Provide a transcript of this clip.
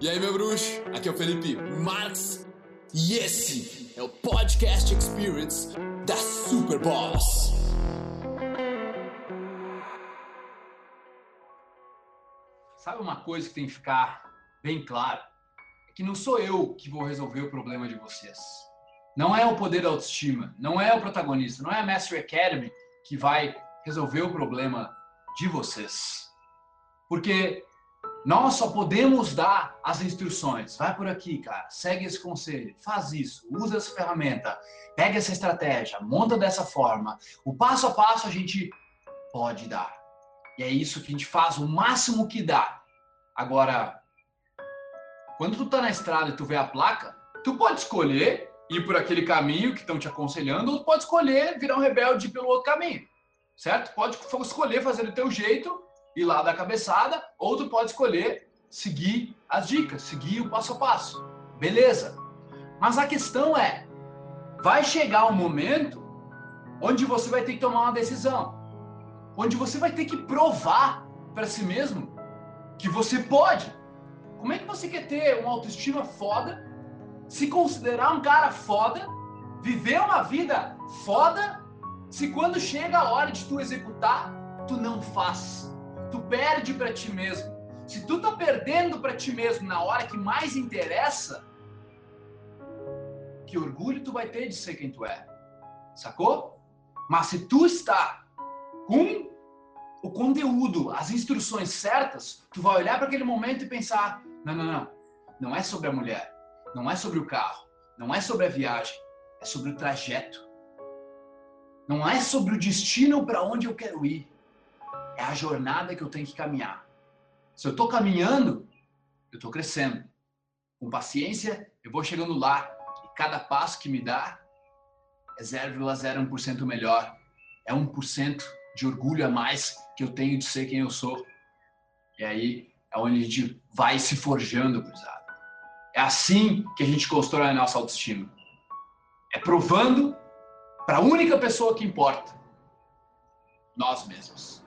E aí, meu bruxo? Aqui é o Felipe Marx e esse é o Podcast Experience da Super Boss. Sabe uma coisa que tem que ficar bem claro? É que não sou eu que vou resolver o problema de vocês. Não é o poder da autoestima, não é o protagonista, não é a Mastery Academy que vai resolver o problema de vocês. Porque nós só podemos dar as instruções. Vai por aqui, cara. Segue esse conselho. Faz isso. Usa essa ferramenta. Pega essa estratégia. Monta dessa forma. O passo a passo a gente pode dar. E é isso que a gente faz o máximo que dá. Agora, quando tu tá na estrada e tu vê a placa, tu pode escolher ir por aquele caminho que estão te aconselhando, ou tu pode escolher virar um rebelde pelo outro caminho. Certo? Pode escolher fazer do teu jeito ir lá da cabeçada, ou tu pode escolher seguir as dicas, seguir o passo a passo. Beleza. Mas a questão é, vai chegar um momento onde você vai ter que tomar uma decisão. Onde você vai ter que provar para si mesmo que você pode. Como é que você quer ter uma autoestima foda, se considerar um cara foda, viver uma vida foda, se quando chega a hora de tu executar, tu não faz? Tu perde para ti mesmo. Se tu tá perdendo para ti mesmo na hora que mais interessa, que orgulho tu vai ter de ser quem tu é. Sacou? Mas se tu está com o conteúdo, as instruções certas, tu vai olhar para aquele momento e pensar: não, não, não. Não é sobre a mulher, não é sobre o carro, não é sobre a viagem, é sobre o trajeto. Não é sobre o destino para onde eu quero ir a jornada que eu tenho que caminhar. Se eu estou caminhando, eu estou crescendo. Com paciência, eu vou chegando lá. E cada passo que me dá é 0,01% melhor. É 1% de orgulho a mais que eu tenho de ser quem eu sou. E aí é onde a gente vai se forjando, cruzado. É assim que a gente constrói a nossa autoestima. É provando para a única pessoa que importa, nós mesmos.